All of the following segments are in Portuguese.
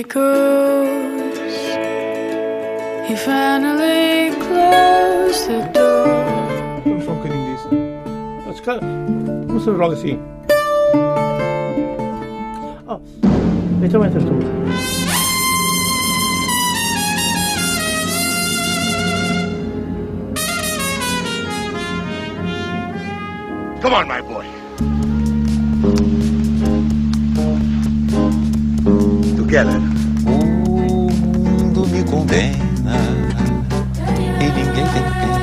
echoes. He finally closed the door. I'm fucking in this. That's good. What's the wrong thing? Oh, it's a winter tool. Come on, my boy. Together. condena e ninguém tem pena.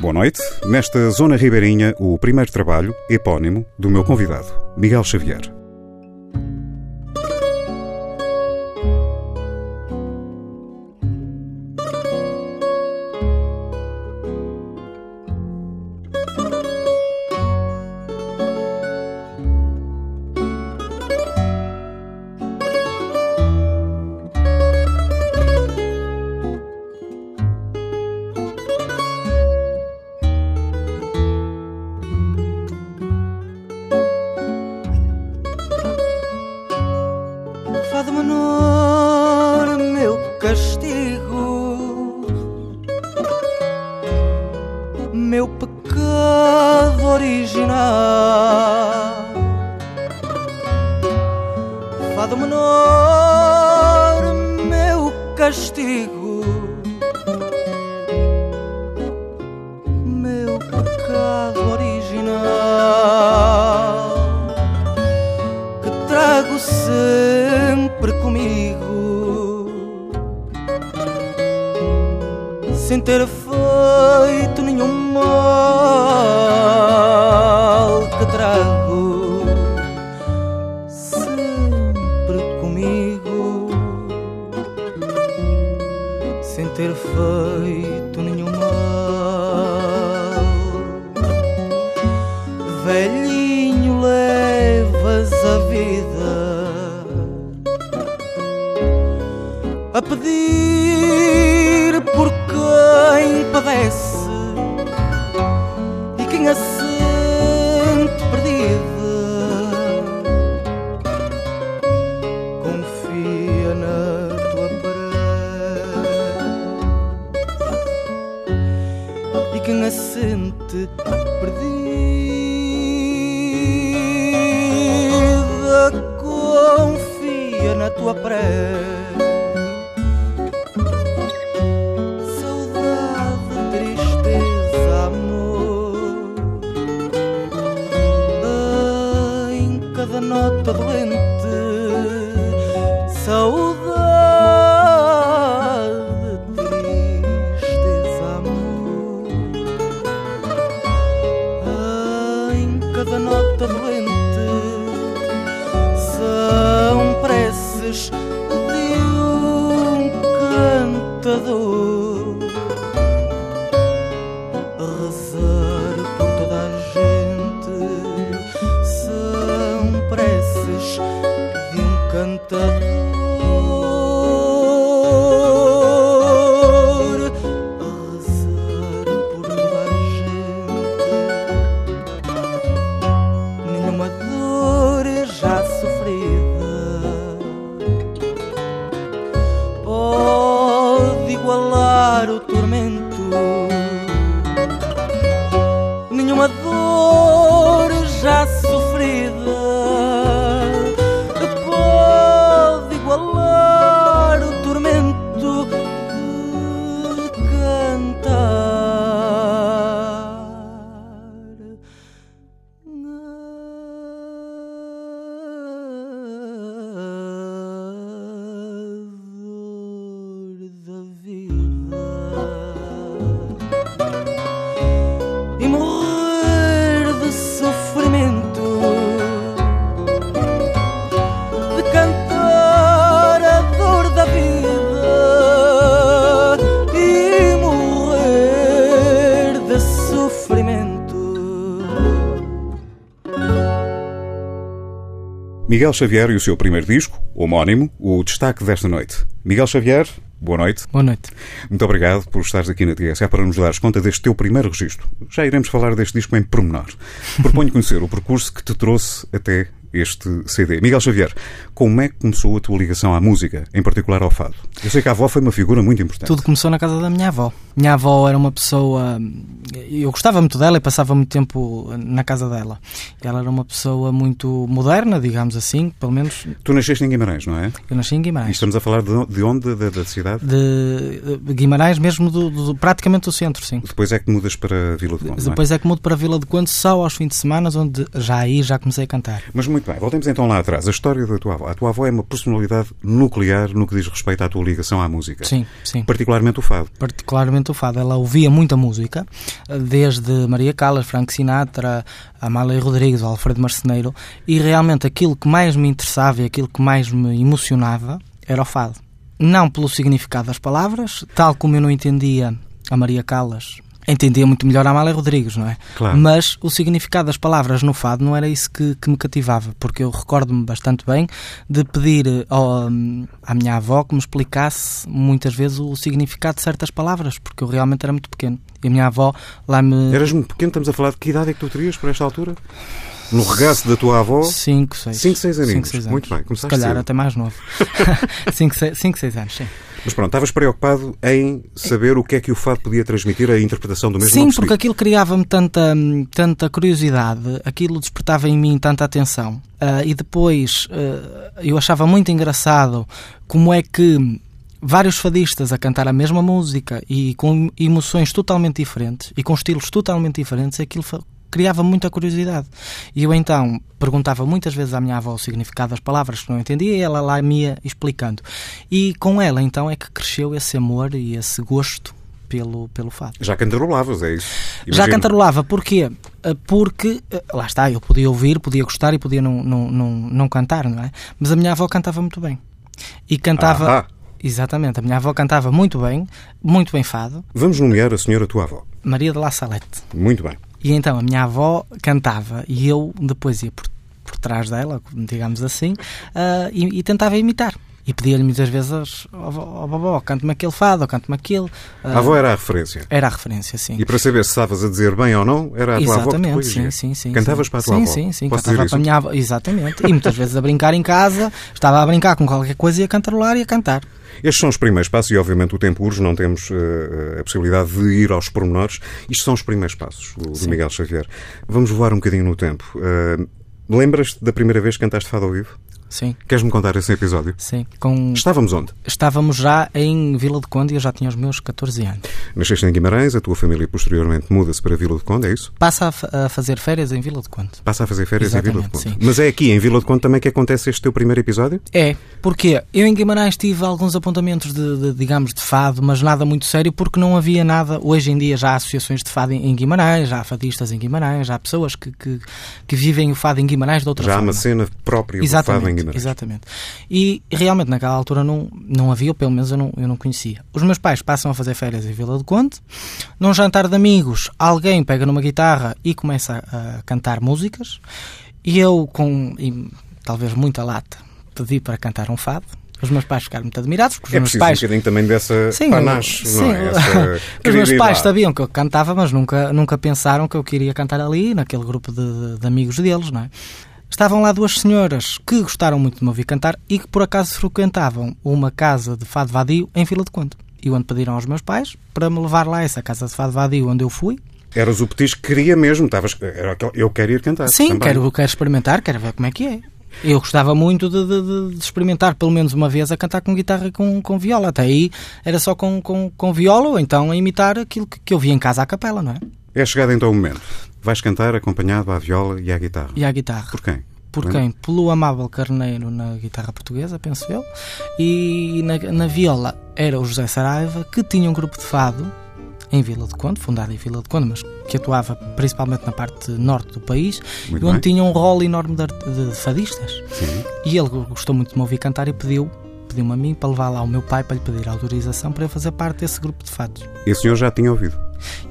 Boa noite. Nesta zona ribeirinha, o primeiro trabalho, epónimo, do meu convidado, Miguel Xavier. a pedir por quem padece. Miguel Xavier e o seu primeiro disco, homónimo, o destaque desta noite. Miguel Xavier, boa noite. Boa noite. Muito obrigado por estares aqui na TSA para nos dares conta deste teu primeiro registro. Já iremos falar deste disco em pormenor. Proponho conhecer o percurso que te trouxe até este CD. Miguel Xavier, como é que começou a tua ligação à música, em particular ao fado? Eu sei que a avó foi uma figura muito importante. Tudo começou na casa da minha avó. Minha avó era uma pessoa. Eu gostava muito dela e passava muito tempo na casa dela. Ela era uma pessoa muito moderna, digamos assim, pelo menos. Tu nasceste em Guimarães, não é? Eu nasci em E Guimarães. estamos a falar de de onde? Da, da cidade? De de Guimarães, mesmo do, do- praticamente do centro, sim. Depois é que mudas para Vila de Conde, é? Depois é que mudo para a Vila de Conde só aos fins de semana, onde já aí já comecei a cantar. Mas muito bem, voltemos então lá atrás. A história da tua avó. A tua avó é uma personalidade nuclear no que diz respeito à tua ligação à música. Sim, sim. Particularmente o fado. particularmente o fado. Ela ouvia muita música, desde Maria Callas, Frank Sinatra, Amália Rodrigues, Alfredo Marceneiro, e realmente aquilo que mais me interessava e aquilo que mais me emocionava era o fado. Não pelo significado das palavras, tal como eu não entendia a Maria Callas, entendia muito melhor a Amália Rodrigues, não é? Claro. Mas o significado das palavras no fado não era isso que, que me cativava, porque eu recordo-me bastante bem de pedir ao, hum, à minha avó que me explicasse muitas vezes o significado de certas palavras, porque eu realmente era muito pequeno. E a minha avó lá me. Eras muito pequeno, estamos a falar de que idade é que tu terias por esta altura? No regaço da tua avó? 5, 6. 5, 6 aninhos. Cinco, seis anos. Muito bem, Se começaste calhar cedo. até mais novo. 5, 6 anos, sim. Mas pronto, estavas preocupado em saber o que é que o fado podia transmitir, a interpretação do mesmo Sim, porque aquilo criava-me tanta, tanta curiosidade, aquilo despertava em mim tanta atenção. Ah, e depois ah, eu achava muito engraçado como é que vários fadistas a cantar a mesma música e com emoções totalmente diferentes e com estilos totalmente diferentes, aquilo criava muita curiosidade. E eu então perguntava muitas vezes à minha avó o significado das palavras que não entendia e ela lá me ia explicando. E com ela então é que cresceu esse amor e esse gosto pelo, pelo fado. Já cantarolavas, é isso? Já Imagino. cantarolava, porquê? Eh, Porque, eh, lá está, eu podia ouvir, podia gostar e podia não, não, não, não cantar, não é? Mas a minha avó cantava muito bem. E cantava. Ah, Exatamente, a minha avó cantava muito bem, muito bem fado, Vamos nomear a senhora tua avó. Maria de La Salette. Muito bem. E então a minha avó cantava e eu depois ia por, por trás dela, digamos assim, ah, e, e tentava imitar. E pedia-lhe muitas vezes: Ó oh, vovó, cante-me aquele fado, ou cante-me aquele. Ah, A avó era a referência. era a referência, sim. E para saber se estavas a dizer bem ou não, era a tua avó que te Exatamente, corrigia. sim, sim, sim. Cantavas sim. para a tua sim, avó. Sim, sim, Posso cantava para a minha avó, exatamente. E muitas vezes a brincar em casa, estava a brincar com qualquer coisa e a cantarolar e a cantar. Estes são os primeiros passos e, obviamente, o tempo urge, não temos eh, a possibilidade de ir aos pormenores. Isto são os primeiros passos do, do. Miguel Xavier. Vamos voar um bocadinho no tempo. Eh, Lembras-te da primeira vez que cantaste fado ao vivo? Sim, Queres-me contar esse episódio? sim. Com... Estávamos onde? Estávamos já em Vila de Conde e eu já tinha os meus 14 anos. Nasceste em Guimarães, a tua família posteriormente muda-se para Vila de Conde, é isso? Passa a, a fazer férias em Vila de Conde. Passa a fazer férias em Vila de Exatamente, Conde. sim. Mas é aqui, em Vila de Conde, também que acontece este teu primeiro episódio? É, porque eu em Guimarães tive alguns apontamentos de, de, digamos, de fado, mas nada muito sério, porque não havia nada. Hoje em dia já há associações de fado em em Guimarães, já há fadistas em Guimarães, já há pessoas que, que, que vivem o fado em Guimarães de outra Já há forma. uma cena própria do fado em Exatamente. E realmente naquela altura não, não havia, ou pelo menos eu não, eu não conhecia. Os meus pais passam a fazer férias em Vila do Conde. Num jantar de amigos, alguém pega numa guitarra e começa a, a cantar músicas. E eu, com e, talvez muita lata, pedi para cantar um fado. Os meus pais ficaram muito admirados, porque os É meus preciso pais um bocadinho também dessa Sim, panache, sim. não é? Essa Os meus pais sabiam que eu cantava, mas nunca, nunca pensaram que eu queria cantar ali, naquele grupo de, de amigos deles, não é? Estavam lá duas senhoras que gostaram muito de me ouvir cantar e que por acaso frequentavam uma casa de fado vadio em Vila de Conde. E onde pediram aos meus pais para me levar lá a essa casa de fado vadio onde eu fui. Eras o petisco que queria mesmo. Estavas, eu quero ir cantar. Sim, também. quero, quero experimentar, quero ver como é que é. Eu gostava muito de, de- de- de experimentar pelo menos uma vez a cantar com guitarra e com, com viola. Até aí era só com, com, com viola ou então a imitar aquilo que, que eu via em casa à capela, não é? É chegado então o momento. Vais cantar acompanhado à viola e à guitarra. E à guitarra. Por quem? Por Lembra? quem? Pelo Amável Carneiro na guitarra portuguesa, penso eu. E na, na viola era o José Saraiva, que tinha um grupo de fado em Vila de Conde, fundado em Vila de Conde, mas que atuava principalmente na parte norte do país, Muito e onde bem. tinha um rol enorme de, de fadistas. Sim. E ele gostou muito de me ouvir cantar e pediu, pediu-me a mim para levar lá ao meu pai para lhe pedir autorização para eu fazer parte desse grupo de fados. Esse senhor já tinha ouvido.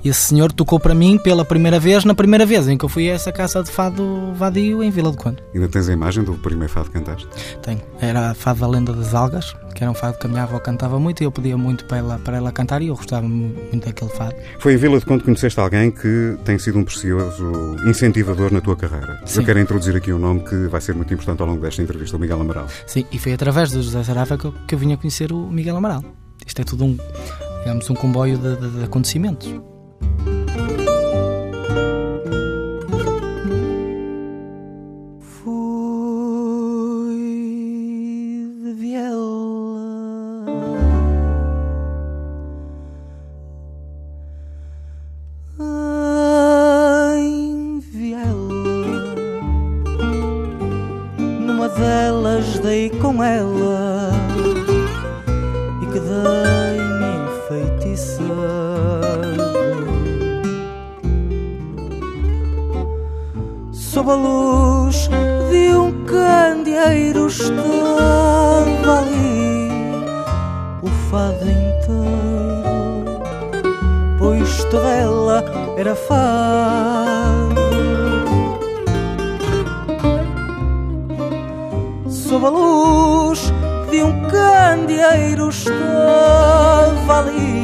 E esse senhor tocou para mim pela primeira vez, na primeira vez em que eu fui a essa casa de fado vadio em Vila do Conde. Ainda tens a imagem do primeiro fado que cantaste? Tenho. Era a fado da lenda das algas, que era um fado que a minha avó cantava muito e eu pedia muito para ela, para ela cantar e eu gostava mu- muito daquele fado. Foi em Vila de Conde que conheceste alguém que tem sido um precioso incentivador na tua carreira. Sim. Eu quero introduzir aqui um nome que vai ser muito importante ao longo desta entrevista, o Miguel Amaral. Sim, e foi através do José Saraiva que eu, que eu vim a conhecer o Miguel Amaral. Isto é tudo um, digamos, um comboio de, de- de acontecimentos. איך שטאָו וואלי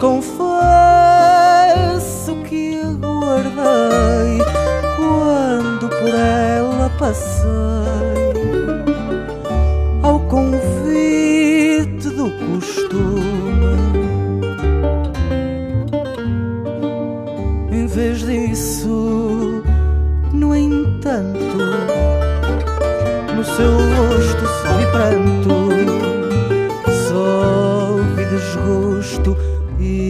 confesso que aguardei quando por ela passei ao convite do costume. Em vez disso, no entanto, no seu rosto só vi pranto, só vi desgosto e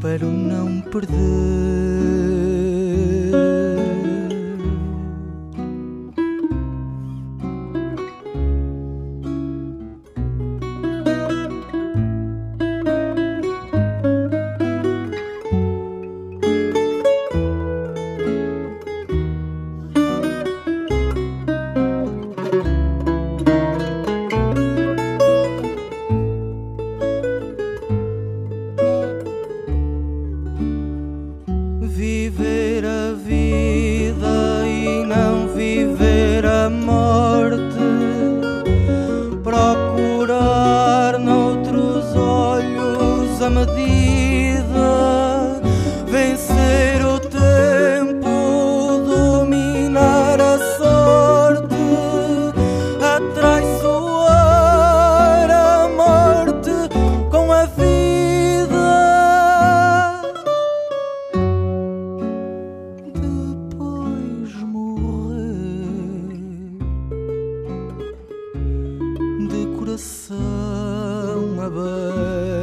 que espero não perder. Coração aberto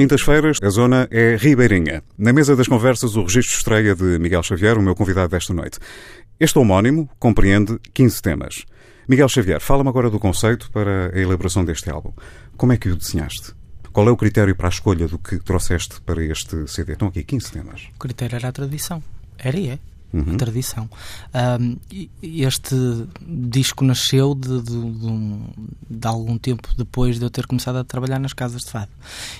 quintas-feiras, a zona é Ribeirinha. Na mesa das conversas, o registro estreia de Miguel Xavier, o meu convidado desta noite. Este homónimo compreende 15 temas. Miguel Xavier, fala-me agora do conceito para a elaboração deste álbum. Como é que o desenhaste? Qual é o critério para a escolha do que trouxeste para este CD? Estão aqui 15 temas. O critério era a tradição. Era e é. Uhum. A tradição. E este disco nasceu de, de- de um- de algum tempo depois de eu ter começado a trabalhar nas casas de fado.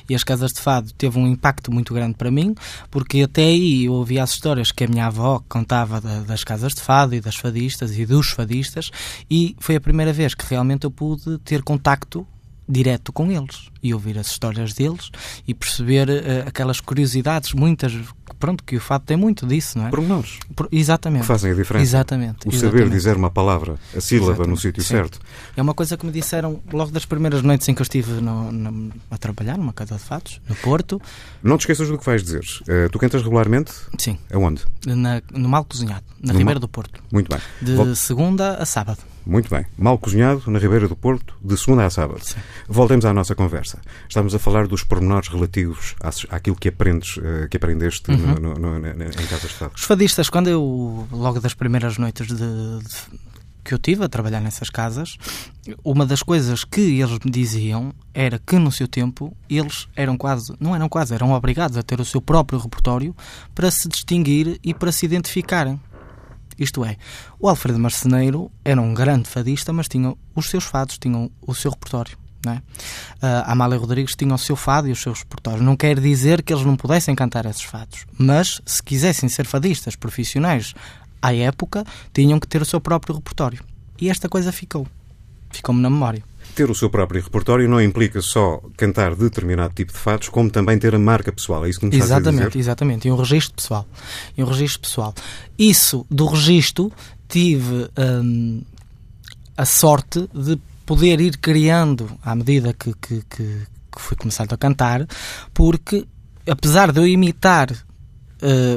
E as casas de fado teve um impacto muito grande para mim, porque até aí eu ouvia as histórias que a minha avó contava da- das casas de fado e das fadistas e dos fadistas, e foi a primeira vez que realmente eu pude ter contacto direto com eles e ouvir as histórias deles e perceber eh, aquelas curiosidades, muitas, pronto, que o fado tem muito disso, não é? Pormenores Por- exatamente. que fazem a diferença. Exatamente. O saber exatamente. dizer uma palavra, a sílaba no Exatamente, sítio sim. certo. É uma coisa que me disseram logo das primeiras noites em que eu estive no- na- a trabalhar numa casa de fatos, no Porto. Não te esqueças do que vais dizer. Eh, tu cantas regularmente? Sim, Aonde? na- no Mal Cozinhado, na No Ribeira do Porto. Muito bem. De Vol- segunda a sábado. Muito bem. Mal cozinhado na Ribeira do Porto, de segunda a sábado. Sim. Voltemos à nossa conversa. Estamos a falar dos pormenores relativos àquilo que aprendes, eh, que aprendeste Uhum. no- no- no- em casas de fado. Os fadistas, quando eu, logo das primeiras noites de, de- que eu tive a trabalhar nessas casas, uma das coisas que eles me diziam era que no seu tempo eles eram quase, não eram quase, eram obrigados a ter o seu próprio repertório para se distinguir e para se identificarem. Isto é, o Alfredo Marceneiro era um grande fadista, mas tinha os seus fados, tinham o seu repertório. É? Ah, a Amália Rodrigues tinha o seu fado e os seus repertórios. Não quer dizer que eles não pudessem cantar esses fados, mas se quisessem ser fadistas profissionais à época, tinham que ter o seu próprio repertório. E esta coisa ficou. Ficou-me na memória. Ter o seu próprio repertório não implica só cantar determinado tipo de fados, como também ter a marca pessoal. É isso que me estás a Exatamente, dizer? exatamente. E um registro pessoal. E um registro pessoal. Isso, do registro, tive hum, a sorte de poder ir criando à medida que, que, que, que fui começando a cantar, porque apesar de eu imitar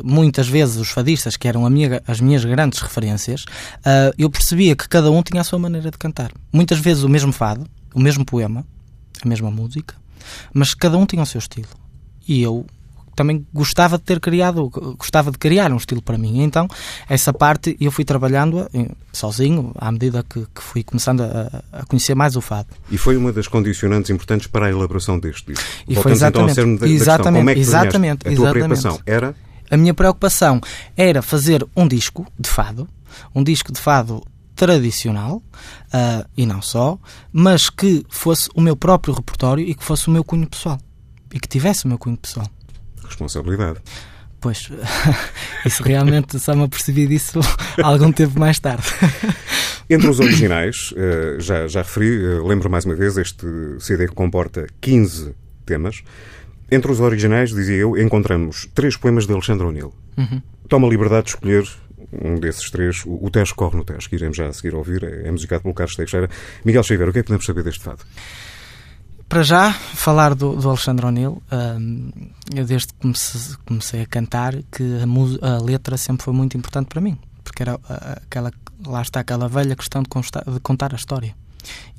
muitas vezes os fadistas, que eram minha- as minhas grandes referências, eh, eu percebia que cada um tinha a sua maneira de cantar. Muitas vezes o mesmo fado, o mesmo poema, a mesma música, mas cada um tinha o seu estilo. E eu também gostava de ter criado, gostava de criar um estilo para mim. Então, essa parte eu fui trabalhando eh, sozinho à medida que, que fui começando a, a conhecer mais o fado. E foi uma das condicionantes importantes para a elaboração deste disco. E foi Voltamos então ao exatamente- cerne da, da questão. exatamente- Como é que exatamente- A tua exatamente. preocupação era A minha preocupação era fazer um disco de fado, um disco de fado tradicional, ah, e não só, mas que fosse o meu próprio repertório e que fosse o meu cunho pessoal. E que tivesse o meu cunho pessoal. responsabilidade. Pois, isso realmente só me apercebi disso algum tempo mais tarde. Entre os originais, eh, já, já referi, eh, lembro mais uma vez, este CD que comporta 15 temas. Entre os originais, dizia eu, encontramos três poemas de Alexandre O'Neill. Uhum. Toma a liberdade de escolher um desses três, o o Tejo Corre no Tejo, que iremos já a seguir ouvir, é musicado pelo Carlos Teixeira. Miguel Xavier, o que é que podemos saber deste fado? Para já, falar do, do Alexandre O'Neill, hum, eu desde que comecei, comecei a cantar, que a, a letra sempre foi muito importante para mim, porque era aquela, lá está aquela velha questão de, consta- de contar a história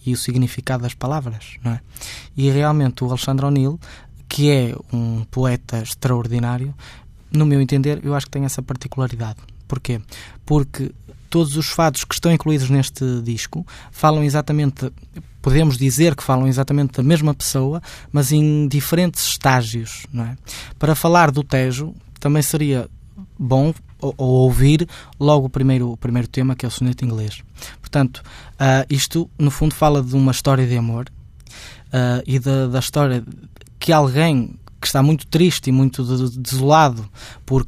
e o significado das palavras, não é? E realmente o Alexandre O'Neill, que é um poeta extraordinário, no meu entender, eu acho que tem essa particularidade. Porquê? Porque todos os fados que estão incluídos neste disco falam exatamente, podemos dizer que falam exatamente da mesma pessoa, mas em diferentes estágios, não é? Para falar do Tejo, também seria bom ou, ou ouvir logo o primeiro, o primeiro tema, que é o soneto inglês. Portanto, ah, isto, no fundo, fala de uma história de amor ah, e da, da história que alguém que está muito triste e muito de- desolado por,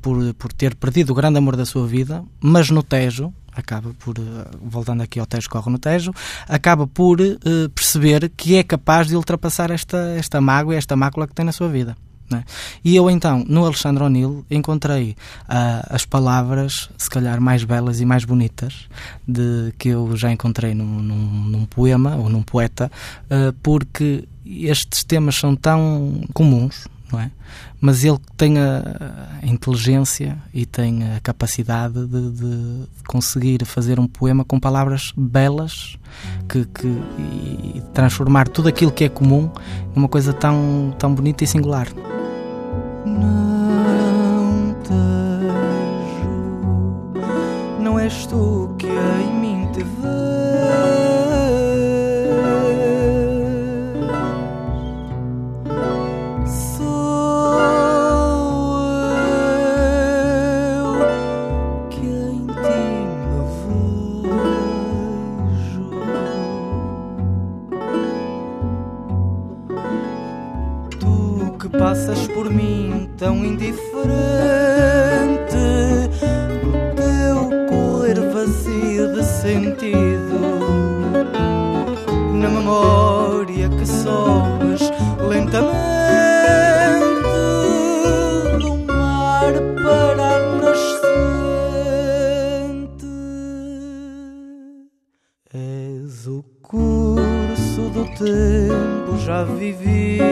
por, por ter perdido o grande amor da sua vida, mas no Tejo, acaba por, eh, voltando aqui ao Tejo Corre no Tejo, acaba por eh, perceber que é capaz de ultrapassar esta, esta mágoa e esta mácula que tem na sua vida. é? E eu então, no Alexandre O'Neill, encontrei ah, as palavras, se calhar mais belas e mais bonitas, de que eu já encontrei num, num- num poema ou num poeta, ah, porque estes temas são tão comuns, não é? Mas ele tem a, inteligência e tem a capacidade de, de conseguir fazer um poema com palavras belas que, que- e transformar tudo aquilo que é comum numa coisa tão, tão bonita e singular. Não tejo, não és tu já vivido,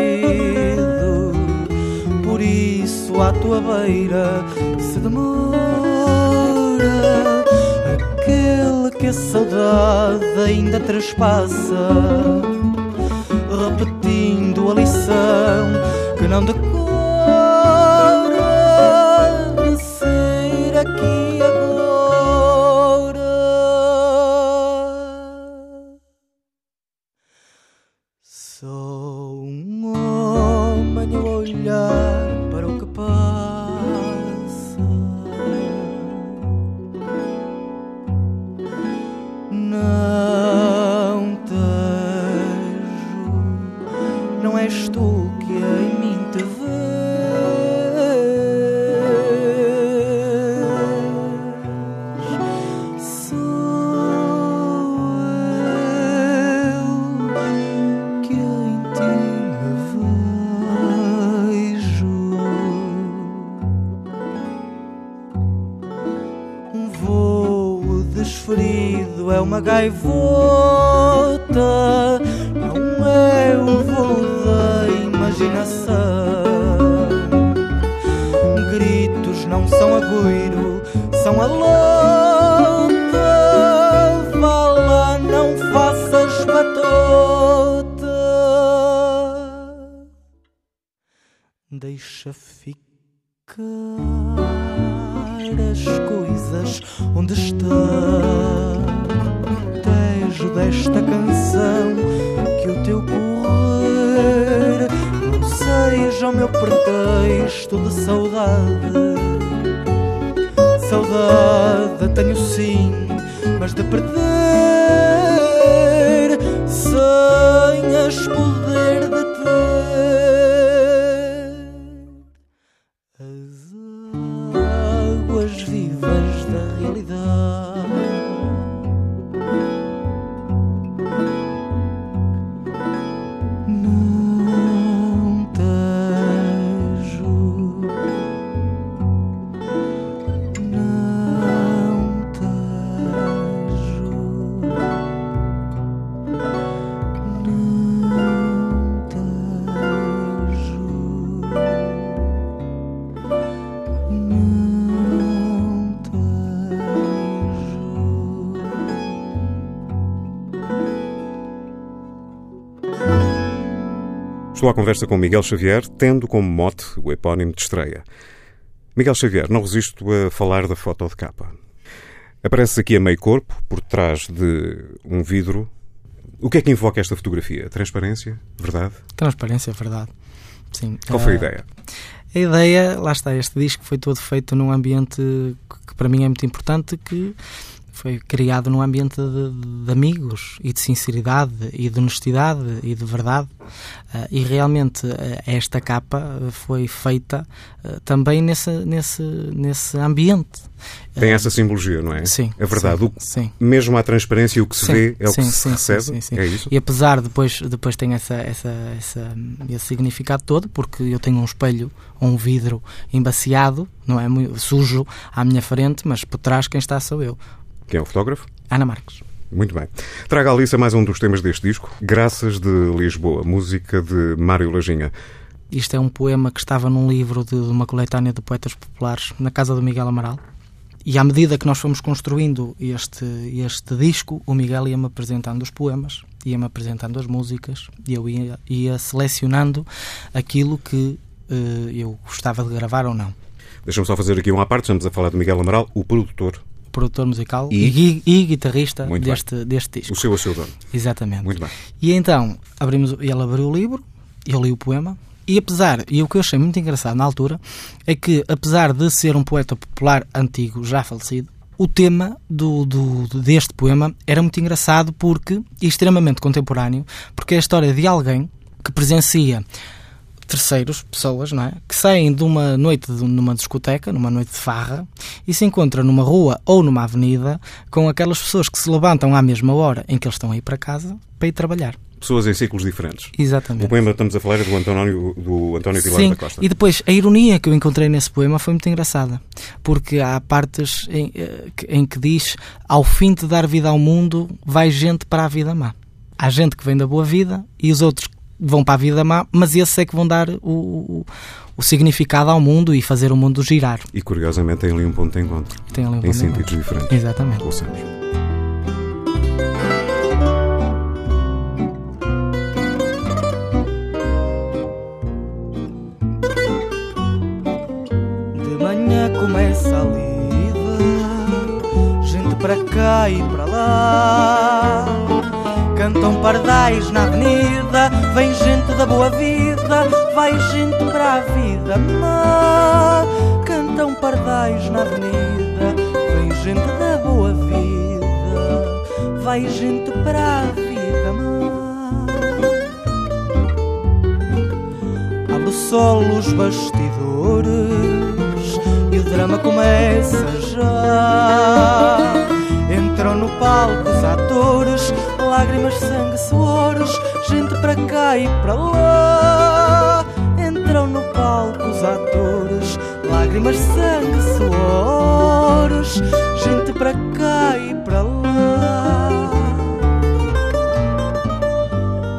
por isso à tua beira se demora aquele que a saudade ainda traspassa, repetindo a lição que não decora. Desferido é uma gaivota, não é o voo da imaginação. Gritos não são agoiro, são a lota. Vá lá, não faças batota. Deixa ficar coisas onde. Tejo desta canção que o teu correr não seja o meu pretexto de saudade. Saudade tenho sim, mas de perder sem as poder Estou à conversa com Miguel Xavier, tendo como mote o epónimo de estreia. Miguel Xavier, não resisto a falar da foto de capa. Aparece aqui a meio corpo, por trás de um vidro. O que é que invoca esta fotografia? Transparência? Verdade? Transparência, verdade. Sim. Qual foi a Ah, ideia? A ideia, lá está, este disco foi todo feito num ambiente que para mim é muito importante, que foi criado num ambiente de, de amigos e de sinceridade e de honestidade e de verdade. Ah, e realmente ah, esta capa foi feita ah, também nesse, nesse, nesse ambiente. Tem essa simbologia, não é? Sim. É verdade. Sim, O- sim. Mesmo à transparência, o que se Sim, vê é o que se recebe? sim, sim, sim. É isso? E apesar, depois, depois tem essa, essa, essa, esse significado todo, porque eu tenho um espelho ou um vidro embaciado, não é? Muito sujo à minha frente, mas por trás quem está sou eu. Quem é o fotógrafo? Ana Marques. Muito bem. Traga a Alice mais um dos temas deste disco, Graças de Lisboa, música de Mário Lajinha. Isto é um poema que estava num livro de, de uma coletânea de poetas populares na casa do Miguel Amaral. E à medida que nós fomos construindo este, este disco, o Miguel ia-me apresentando os poemas, ia-me apresentando as músicas, e eu ia, ia selecionando aquilo que eh, eu gostava de gravar ou não. Deixa-me só fazer aqui um à parte, estamos a falar de Miguel Amaral, o produtor, Produtor musical E? e, e guitarrista Muito deste, deste disco. o seu a seu dono. Exatamente. Muito bem. E então, abrimos, ele abriu o livro, eu li o poema, e apesar, e o que eu achei muito engraçado na altura, é que apesar de ser um poeta popular antigo, já falecido, o tema do, do- deste poema era muito engraçado porque, e extremamente contemporâneo, porque é a história de alguém que presencia terceiros, pessoas, não é? Que saem de uma noite de, numa discoteca, numa noite de farra, e se encontram numa rua ou numa avenida com aquelas pessoas que se levantam à mesma hora em que eles estão a ir para casa para ir trabalhar. Pessoas em ciclos diferentes. Exatamente. O poema que estamos a falar é do António, do António Vilar Sim, da Costa. e depois a ironia que eu encontrei nesse poema foi muito engraçada, porque há partes em, eh, que- em que diz: ao fim de dar vida ao mundo, vai gente para a vida má. Há gente que vem da boa vida e os outros vão para a vida má, mas esses é que vão dar o, o, o significado ao mundo e fazer o mundo girar. E curiosamente tem ali um ponto de encontro. Tem ali um Em ponto de sentidos encontro. diferentes. Exatamente. Ouçamos. De manhã começa a lida, gente para cá e para lá. Cantam pardais na avenida, vem gente da boa vida, vai gente para a vida má. Cantam pardais na avenida, vem gente da boa vida, vai gente para a vida má. Abre o sol os bastidores e o drama começa já. Entram no palco os atores, lágrimas, sangue, suores, gente para cá e para lá. Entram no palco os atores, lágrimas, sangue, suores, gente para cá e para lá.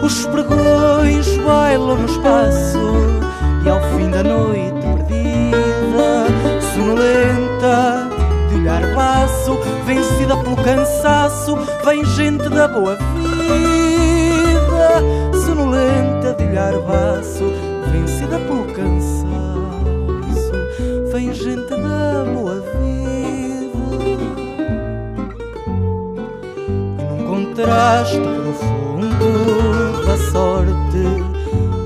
Os pregões bailam no espaço cansaço, vem gente da boa vida, sonolenta, de olhar baço, vencida pelo cansaço. gente da boa vida. E num contraste profundo da sorte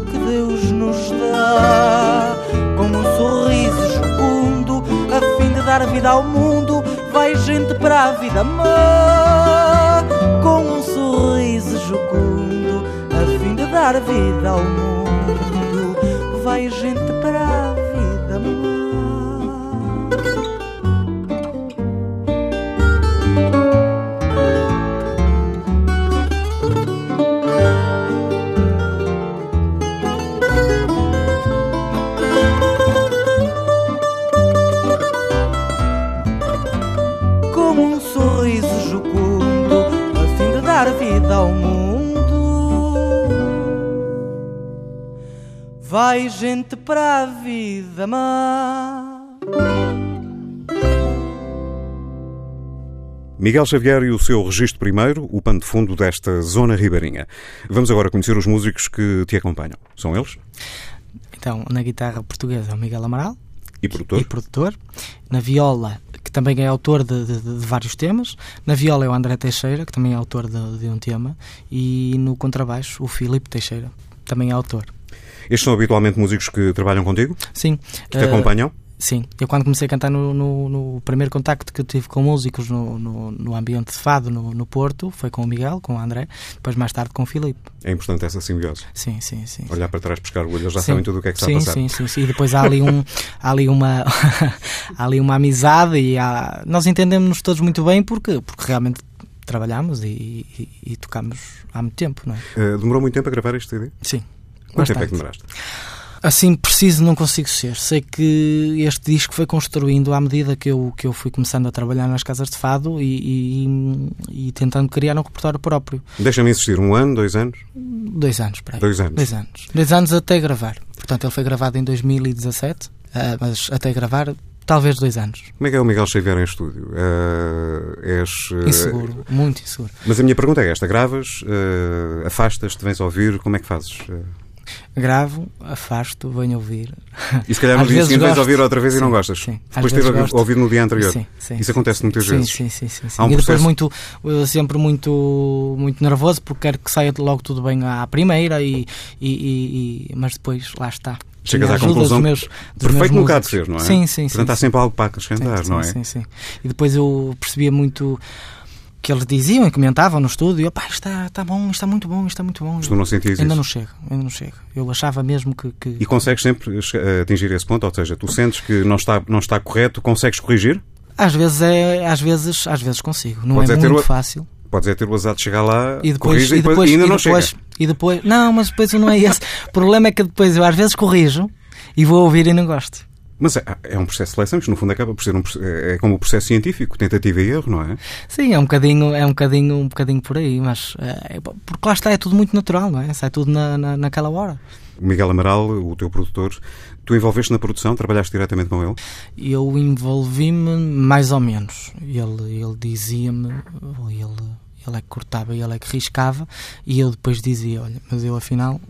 que Deus nos dá, com um sorriso jucundo, a fim de dar vida ao mundo, gente para a vida má. Com um sorriso jucundo, a fim de dar vida ao mundo, vai gente para como um sorriso jucundo, a fim de dar vida ao mundo. Vai gente para a vida má. Miguel Xavier e o seu registro primeiro, o pano de fundo desta zona ribeirinha. Vamos agora conhecer os músicos que te acompanham. São eles? Então, na guitarra portuguesa, o Miguel Amaral, E produtor? e produtor. Na viola, que também é autor de, de- de vários temas. Na viola é o André Teixeira, que também é autor de, de um tema. E no contrabaixo, o Filipe Teixeira, também é autor. Estes são habitualmente músicos que trabalham contigo? Sim. Que te eh, acompanham? Sim, eu quando comecei a cantar no, no- no primeiro contacto que eu tive com músicos no, no, no ambiente de fado no, Porto, foi com o Miguel, com o André, depois mais tarde com o Filipe. É importante essa simbiose. Sim, sim, sim. Olhar para trás, pescar o olho, eles já Sim. sabem tudo o que é que está sim, a passar. Sim, sim, sim. E depois há ali, um, há ali, uma, há ali uma amizade e há, nós entendemos-nos todos muito bem porque, porque realmente trabalhamos e, e, e tocamos há muito tempo, não é? Eh, demorou muito tempo a gravar este CD? Sim. Quanto tempo é bastante. que demoraste? Assim, preciso não consigo ser. Sei que este disco foi construindo à medida que eu, que eu fui começando a trabalhar nas casas de fado e, e, e tentando criar um repertório próprio. Deixa-me insistir, um ano, dois anos? Dois anos, para aí. Dois anos. Dois anos. Dois anos até gravar. Portanto, ele foi gravado em 2017, ah, mas até gravar, talvez dois anos. Como é que é o Miguel Xavier em estúdio? Eh, és, eh, Inseguro, muito inseguro. Mas a minha pergunta é esta: gravas, eh, afastas-te, vens ouvir, como é que fazes? Eh, Gravo, afasto, venho ouvir. E se calhar no Às dia seguinte gosto. ouvir outra vez e Sim, não gostas. sim. Depois teve gosto. ouvir no dia anterior. Sim, sim, Isso acontece muitas vezes. Sim, sim, sim, sim. Há um e depois muito, sempre muito, muito nervoso porque quero que saia logo tudo bem à primeira e, e, e- e- mas depois lá está. Chegas à conclusão dos meus, dos Perfeito nunca há de ser, não é? Sim, sim, Portanto, sim, há sempre algo para acrescentar, não é? Sim, sim. E depois eu percebia muito que eles diziam e comentavam no estúdio: "Opá, isto está, está bom, está muito bom, está muito bom. Tu não sentias ainda isso. não chega, ainda não chega. Eu achava mesmo que. que- E consegues sempre atingir esse ponto? Ou seja, tu sentes que não está, não está correto, consegues corrigir? Às vezes é, às vezes, às vezes consigo. Não Podes é é muito o- fácil. Podes é ter o azar de chegar lá, E depois, corrige e depois, e ainda e não depois, chega. e depois, não, mas depois não é esse. O problema é que depois eu às vezes corrijo e vou ouvir e não gosto. Mas é, é um processo de seleção, isto no fundo acaba por ser um, proce- é como o processo científico, tentativa e erro, não é? Sim, é um bocadinho, é um bocadinho, um bocadinho por aí, mas é, porque lá está, é tudo muito natural, não é? Sai tudo na, na, naquela hora. Miguel Amaral, o teu produtor, tu envolveste na produção, trabalhaste diretamente com ele? Eu envolvi-me mais ou menos. Ele, ele dizia-me, ele, ele é que cortava e ele é que riscava, e eu depois dizia: Olha, mas eu afinal.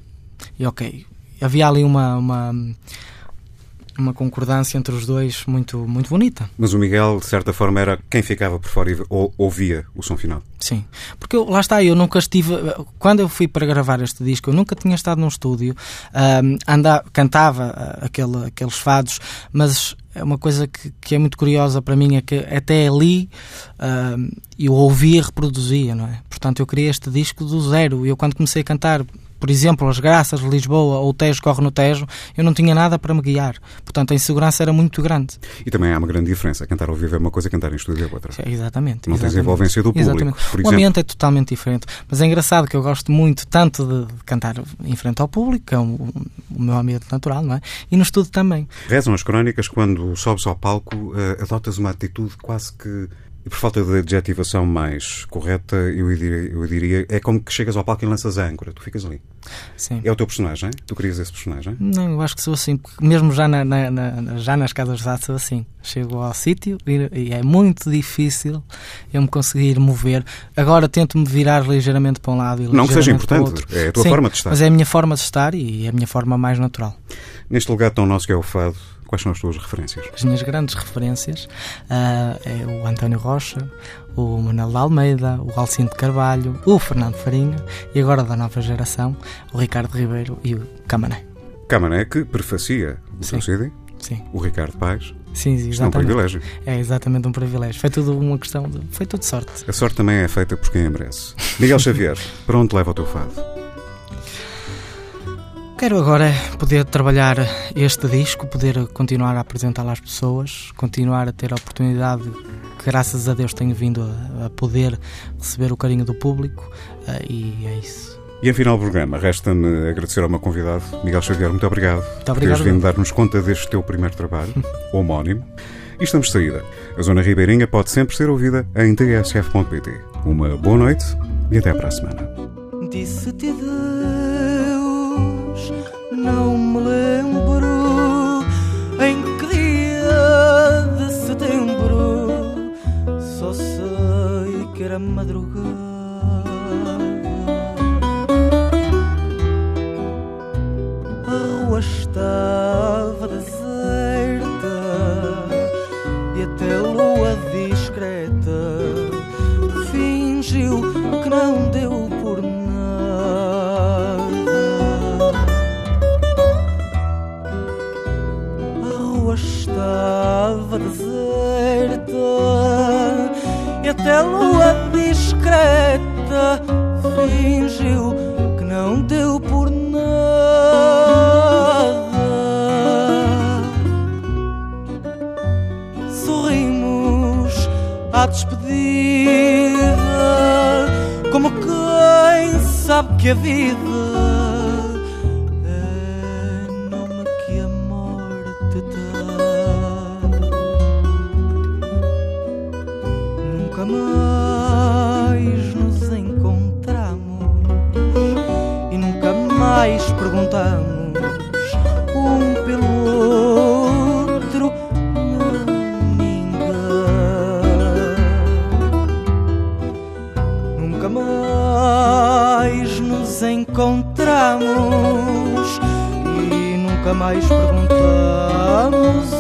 E ok, havia ali uma. uma uma concordância entre os dois muito, muito bonita. Mas o Miguel, de certa forma, era quem ficava por fora e ou- ouvia o som final. Sim, porque eu, lá está, eu nunca estive. Quando eu fui para gravar este disco, eu nunca tinha estado num estúdio, ahm, anda, cantava ah, aquele, aqueles fados, mas é uma coisa que, que é muito curiosa para mim é que até ali eu ouvia e reproduzia, não é? Portanto, eu criei este disco do zero. E eu, quando comecei a cantar, por exemplo, As Graças de Lisboa ou O Tejo Corre no Tejo, eu não tinha nada para me guiar. Portanto, a insegurança era muito grande. E também há uma grande diferença. Cantar ao vivo é uma coisa, cantar em estúdio é outra. É, Exatamente. Não tens exatamente. a envolvência do público, Exatamente. O exemplo. ambiente é totalmente diferente. Mas é engraçado que eu gosto muito tanto de, de cantar em frente ao público, que é o, o meu ambiente natural, não é? E no estúdio também. Rezam as crónicas quando sobes ao palco, eh, adotas uma atitude quase que. E por falta de adjetivação mais correta, eu diria, eu diria, é como que chegas ao palco e lanças a âncora, tu ficas ali. Sim. É o teu personagem? Tu crias esse personagem? Não, eu acho que sou assim, porque mesmo já, na, na- na- já nas casas de fato sou assim. Chego ao sítio e, e é muito difícil eu me conseguir mover. Agora tento-me virar ligeiramente para um lado e Não que seja importante, é a tua Sim, forma de estar. Mas é a minha forma de estar e é a minha forma mais natural. Neste lugar tão nosso que é o fado, Quais são as tuas referências? As minhas grandes referências ah, é o António Rocha, o Manuel de Almeida, o Alcindo Carvalho, o Fernando Farinha e agora da nova geração, o Ricardo Ribeiro e o Camané. Camané que prefacia o Sim. teu CD, Sim, o Ricardo Paz. sim, Isto é um exatamente. privilégio. É exatamente um privilégio. Foi tudo uma questão de. Foi tudo sorte. A sorte também é feita por quem merece. Miguel Xavier, para onde leva o teu fado? Quero agora poder trabalhar este disco, poder continuar a apresentá-lo às pessoas, continuar a ter a oportunidade que, graças a Deus, tenho vindo a, a poder receber o carinho do público ah, e é isso. E em final do programa, resta-me agradecer ao meu convidado, Miguel Xavier. Muito obrigado por obrigado, teres vindo dar-nos conta deste teu primeiro trabalho, homónimo. E estamos de saída. A Zona Ribeirinha pode sempre ser ouvida em tsf.pt. Uma boa noite e até para a semana. Disse-te Deus, não me lembro em que dia de setembro, só sei que era madrugada. A rua estava a lua discreta fingiu que não deu por nada. Sorrimos à despedida, como quem sabe que a vida Nunca mais nos encontramos e nunca mais perguntamos um pelo outro ninguém. Nunca mais nos encontramos e nunca mais perguntamos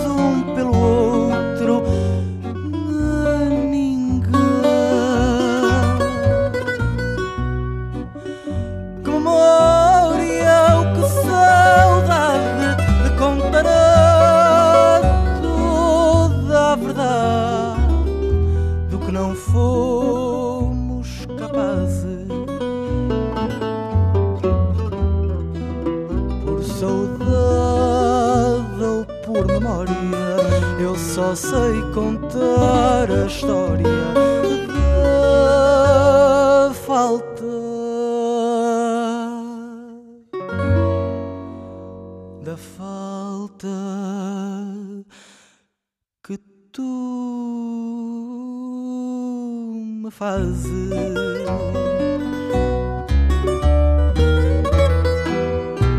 me fazes.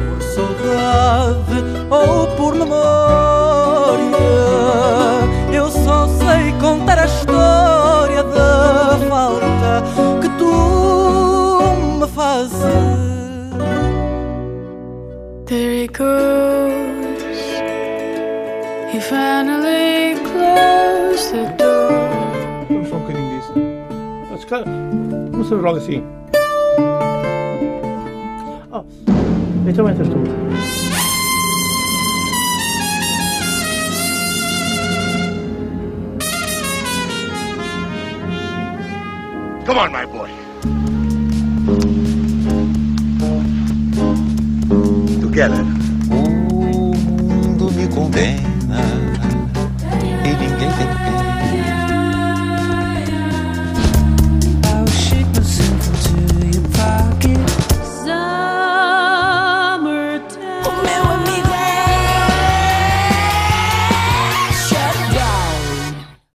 Por saudade ou por memória, eu só sei contar a história da falta que tu me fazes. There he goes. He finally closed the door. Vamos só um bocadinho cara, começamos logo assim. Oh, então entras tu. Come on, my boy. Together. O mundo me condena